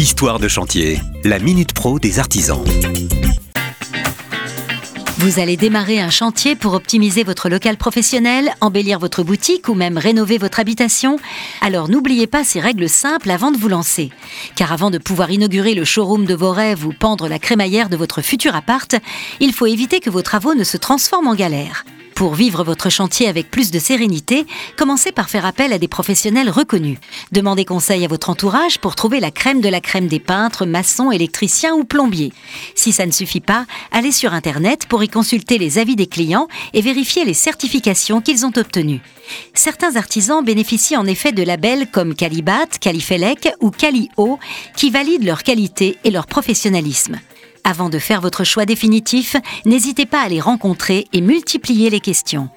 Histoire de chantier, la Minute Pro des artisans. Vous allez démarrer un chantier pour optimiser votre local professionnel, embellir votre boutique ou même rénover votre habitation Alors n'oubliez pas ces règles simples avant de vous lancer. Car avant de pouvoir inaugurer le showroom de vos rêves ou pendre la crémaillère de votre futur appart, il faut éviter que vos travaux ne se transforment en galère. Pour vivre votre chantier avec plus de sérénité, commencez par faire appel à des professionnels reconnus. Demandez conseil à votre entourage pour trouver la crème de la crème des peintres, maçons, électriciens ou plombiers. Si ça ne suffit pas, allez sur Internet pour y consulter les avis des clients et vérifier les certifications qu'ils ont obtenues. Certains artisans bénéficient en effet de labels comme Calibat, Califelec ou Calio qui valident leur qualité et leur professionnalisme. Avant de faire votre choix définitif, n'hésitez pas à les rencontrer et multiplier les questions.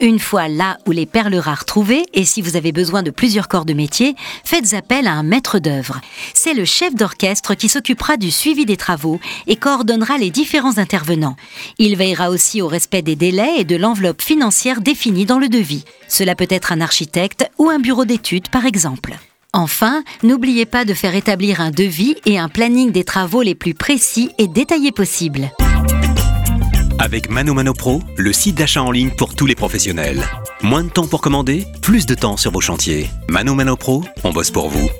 Une fois là où les perles rares trouvées, et si vous avez besoin de plusieurs corps de métier, faites appel à un maître d'œuvre. C'est le chef d'orchestre qui s'occupera du suivi des travaux et coordonnera les différents intervenants. Il veillera aussi au respect des délais et de l'enveloppe financière définie dans le devis. Cela peut être un architecte ou un bureau d'études par exemple. Enfin, n'oubliez pas de faire établir un devis et un planning des travaux les plus précis et détaillés possibles. Avec Mano Pro, le site d'achat en ligne pour tous les professionnels. Moins de temps pour commander, plus de temps sur vos chantiers. Mano Pro, on bosse pour vous.